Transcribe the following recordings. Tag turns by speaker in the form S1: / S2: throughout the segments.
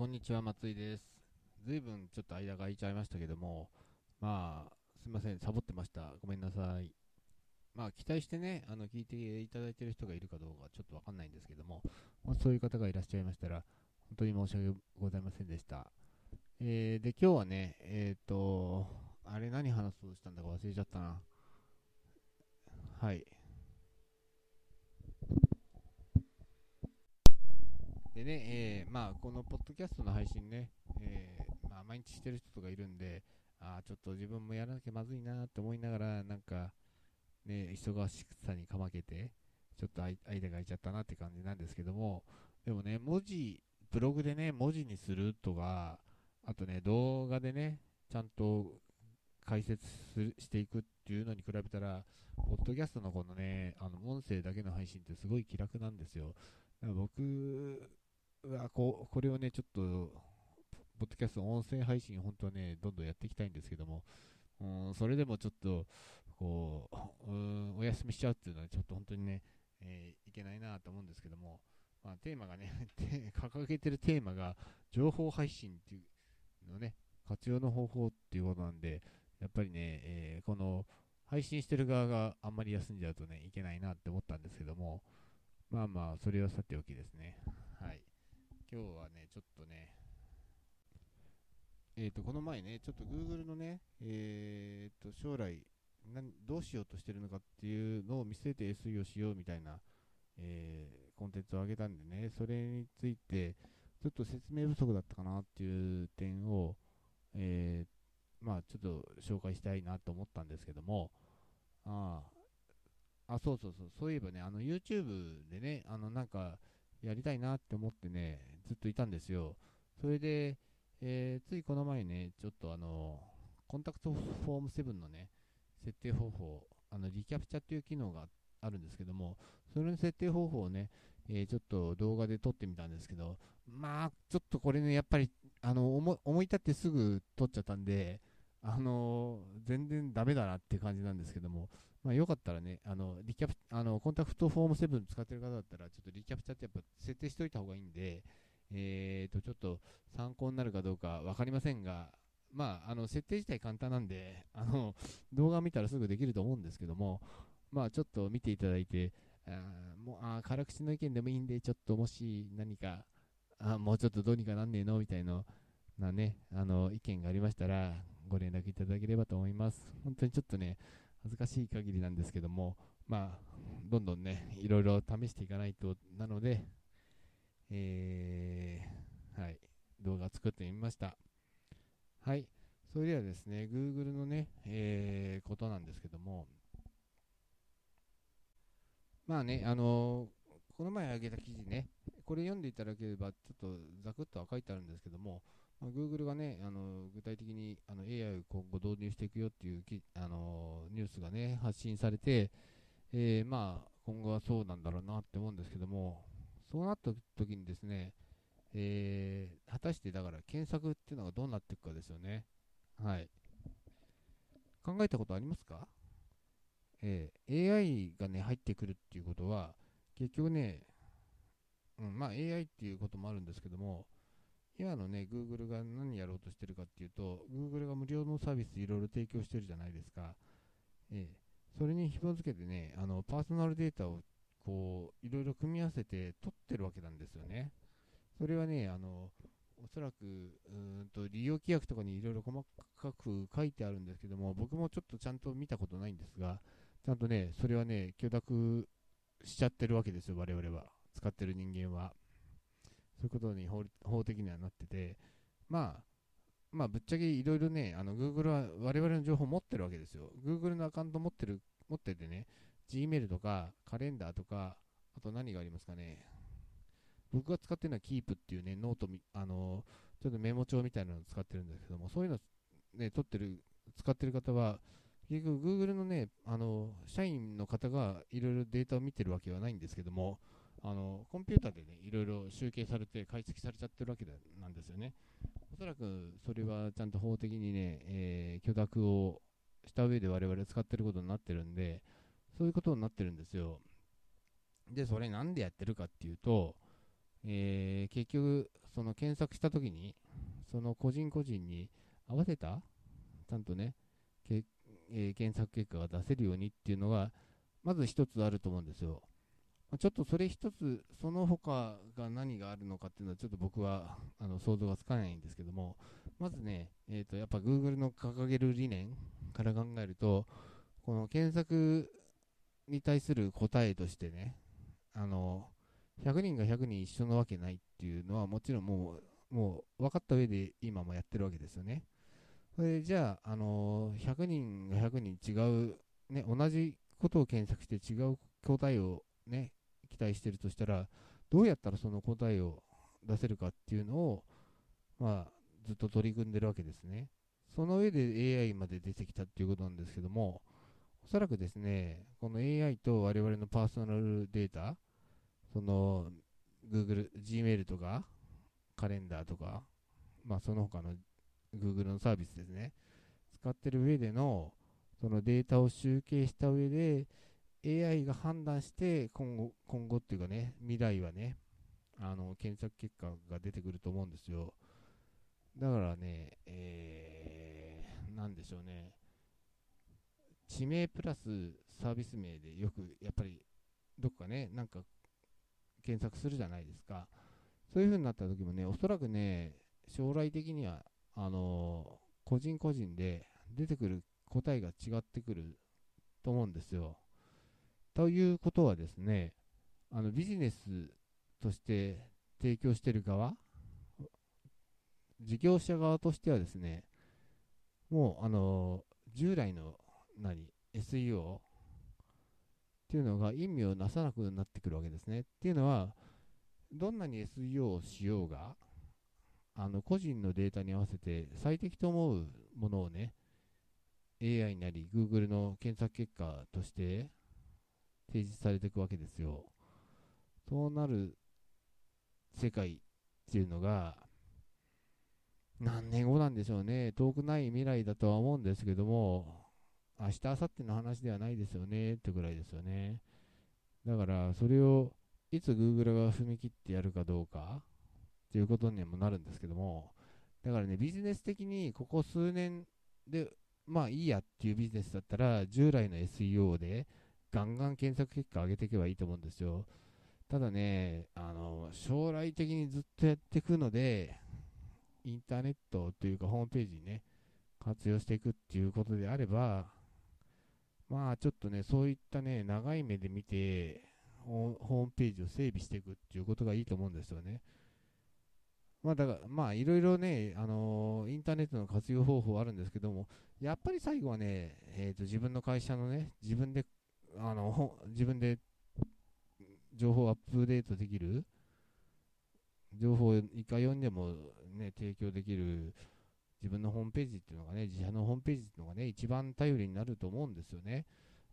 S1: こんにちは、松井です。ずいぶんちょっと間が空いちゃいましたけども、まあ、すいません、サボってました。ごめんなさい。まあ、期待してね、あの、聞いていただいてる人がいるかどうかちょっとわかんないんですけども、もしそういう方がいらっしゃいましたら、本当に申し訳ございませんでした。えー、で、今日はね、えっ、と、あれ何話そうとしたんだか忘れちゃったな。はい。でね、えーまあ、このポッドキャストの配信ね、えーまあ、毎日してる人とかいるんで、あーちょっと自分もやらなきゃまずいなって思いながら、なんか、ね、忙しさにかまけて、ちょっと間が空いちゃったなって感じなんですけども、でもね、文字、ブログでね、文字にするとか、あとね、動画でね、ちゃんと解説するしていくっていうのに比べたら、ポッドキャストのこのね、あの音声だけの配信ってすごい気楽なんですよ。だから僕はここれをね、ちょっと、ポッドキャスト音声配信、本当はね、どんどんやっていきたいんですけども、うんそれでもちょっと、こう、うんお休みしちゃうっていうのは、ちょっと本当にね、えーいけないなと思うんですけども、まあ、テーマがね、掲げてるテーマが、情報配信っていうのね、活用の方法っていうことなんで、やっぱりね、えーこの、配信してる側があんまり休んじゃうとね、いけないなって思ったんですけども、まあまあ、それはさておきですね。今日はね、ちょっとね、えっ、と、この前ね、ちょっと Google のね、えっ、と、将来何、どうしようとしてるのかっていうのを見据えて SE をしようみたいな、えーコンテンツを上げたんでね、それについて、ちょっと説明不足だったかなっていう点を、えーまあ、ちょっと紹介したいなと思ったんですけども、ああ、あ、そうそうそう、そういえばね、あの YouTube でね、あのなんかやりたいなって思ってね、ずっといたんですよ。それで、えーついこの前ね、ちょっとあの、コンタクトフォーム7のね、設定方法、あのリキャプチャっていう機能があるんですけども、それの設定方法をね、えーちょっと動画で撮ってみたんですけど、まあ、ちょっとこれね、やっぱり、あの、思い立ってすぐ撮っちゃったんで、あのー全然ダメだなって感じなんですけども、まあ、よかったらね、あの、リキャプ、あの、コンタクトフォーム7使ってる方だったら、ちょっとリキャプチャってやっぱ設定しておいた方がいいんで、えーと、ちょっと参考になるかどうかわかりませんが、まあ、あの、設定自体簡単なんで、あの、動画見たらすぐできると思うんですけども、まあ、ちょっと見ていただいて、あもう、あ辛口の意見でもいいんで、ちょっともし何か、あもうちょっとどうにかなんねえのみたいな、なね、あの、意見がありましたら、ご連絡いただければと思います。本当にちょっとね、恥ずかしい限りなんですけども、まあ、どんどんね、いろいろ試していかないとなので、えー、はい、動画作ってみました。はい、それではですね、Google のね、えーことなんですけども、まあね、あのこの前挙げた記事ね、これ読んでいただければ、ちょっとざくっとは書いてあるんですけども、まあ、Google がね、あの具体的にあの AI を今後導入していくよっていうきあのニュースがね、発信されて、えーまあ、今後はそうなんだろうなって思うんですけども、そうなった時にですね、えー果たしてだから検索っていうのがどうなっていくかですよね。はい。考えたことありますか？えー AI がね、入ってくるっていうことは、結局ね、うん、まあ AI っていうこともあるんですけども、今のね、Google が何やろうとしてるかっていうと、Google が無料のサービスいろいろ提供してるじゃないですか。ええそれに紐付けてね、あの、パーソナルデータをこう、いろいろ組み合わせて取ってるわけなんですよね。それはね、あの、おそらく、うんと、利用規約とかにいろいろ細かく書いてあるんですけども、僕もちょっとちゃんと見たことないんですが、ちゃんとね、それはね、許諾しちゃってるわけですよ、我々は。使ってる人間は。そういうことに法法的にはなってて、まあ、まあ、ぶっちゃけいろいろね、あの、Google は我々の情報持ってるわけですよ。Google のアカウント持ってる、持っててね、Gmail とか、カレンダーとか、あと何がありますかね。僕が使ってるのは Keep っていうね、ノートみ、あの、ちょっとメモ帳みたいなのを使ってるんですけども、そういうのね、取ってる、使ってる方は、結局 Google のね、あの、社員の方がいろいろデータを見てるわけはないんですけども、あの、コンピューターでね、いろいろ集計されて解析されちゃってるわけなんですよね。おそらくそれはちゃんと法的にね、えー許諾をした上で我々使ってることになってるんで、そういうことになってるんですよ。で、それなんでやってるかっていうと、えー結局、その検索したときに、その個人個人に合わせた、ちゃんとね、けえー、検索結果が出せるようにっていうのが、まず一つあると思うんですよ。まちょっとそれ一つ、その他が何があるのかっていうのは、ちょっと僕はあの想像がつかないんですけども、まずね、えー、とやっぱ Google の掲げる理念から考えると、この検索に対する答えとしてね、あの100人が100人一緒なわけないっていうのは、もちろんもうもう分かった上で今もやってるわけですよね。それじゃあ、あの100人が100人違う、ね、同じことを検索して違う答えをね、期待してるとしたら、どうやったらその答えを出せるかっていうのを、まあ、ずっと取り組んでるわけですね。その上で AI まで出てきたっていうことなんですけども、おそらくですね、この AI と我々のパーソナルデータ、その Google、Gmail とか、カレンダーとか、まあその他の Google のサービスですね、使ってる上での、そのデータを集計した上で、AI が判断して今後、今後っていうかね、未来はね、あの、検索結果が出てくると思うんですよ。だからね、えー、なんでしょうね、地名プラスサービス名でよく、やっぱり、どっかね、なんか、検索するじゃないですか。そういう風になった時もね、おそらくね、将来的には、あのー、個人個人で出てくる答えが違ってくると思うんですよ。ということはですね、あのビジネスとして提供している側、事業者側としてはですね、もう、あの、従来の何、SEO っていうのが意味をなさなくなってくるわけですね。っていうのは、どんなに SEO をしようが、あの個人のデータに合わせて最適と思うものをね、AI なり Google の検索結果として提示されていくわけですよ。そうなる世界っていうのが、何年後なんでしょうね。遠くない未来だとは思うんですけども、明日、明後日の話ではないですよねってぐらいですよね。だから、それをいつ Google が踏み切ってやるかどうかっていうことにもなるんですけども、だからね、ビジネス的にここ数年で、まあいいやっていうビジネスだったら、従来の SEO でガンガン検索結果上げていけばいいと思うんですよ。ただね、あの、将来的にずっとやっていくので、インターネットというかホームページにね、活用していくっていうことであれば、まあちょっとね、そういったね、長い目で見て、ホームページを整備していくっていうことがいいと思うんですよね。まあだから、まあいろいろね、あのー、インターネットの活用方法はあるんですけども、やっぱり最後はね、えっ、ー、と、自分の会社のね、自分であの、自分で情報をアップデートできる、情報をいかよんでもね、提供できる自分のホームページっていうのがね、自社のホームページっていうのがね、一番頼りになると思うんですよね。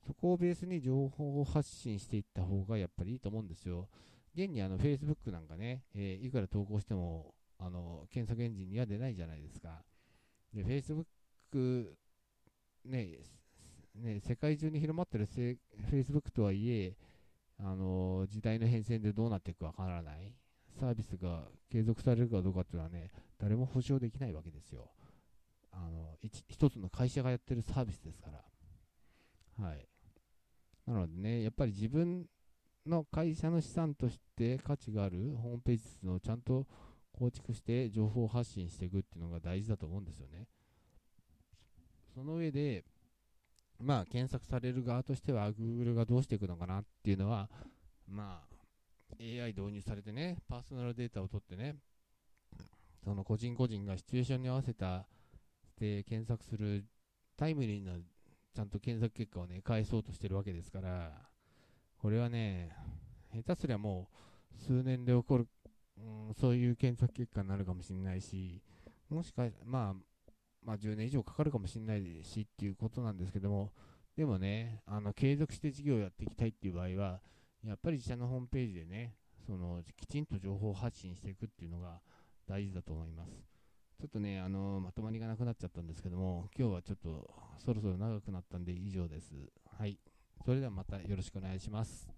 S1: そこをベースに情報を発信していった方がやっぱりいいと思うんですよ。現にあの Facebook なんかね、えー、いくら投稿してもあの検索エンジンには出ないじゃないですか。で、Facebook ね、ね、世界中に広まってるフェイスブックとはいえ、あの時代の変遷でどうなっていくかわからない、サービスが継続されるかどうかっていうのはね、誰も保証できないわけですよ。あの一つの会社がやってるサービスですから。はい。なのでね、やっぱり自分の会社の資産として価値があるホームページをちゃんと構築して情報発信していくっていうのが大事だと思うんですよね。その上で、まあ、検索される側としては、Google がどうしていくのかなっていうのは、まあ、AI 導入されてね、パーソナルデータを取ってね、その個人個人がシチュエーションに合わせた、で、検索するタイムリーな、ちゃんと検索結果をね、返そうとしてるわけですから、これはね、下手すりゃもう、数年で起こる、うん、そういう検索結果になるかもしれないし、もしか、まあ、まあ、10年以上かかるかもしれないしっていうことなんですけども、でもね、あの継続して事業をやっていきたいっていう場合は、やっぱり自社のホームページでね、そのきちんと情報発信していくっていうのが大事だと思います。ちょっとね、あのまとまりがなくなっちゃったんですけども、今日はちょっとそろそろ長くなったんで以上です。はい。それではまたよろしくお願いします。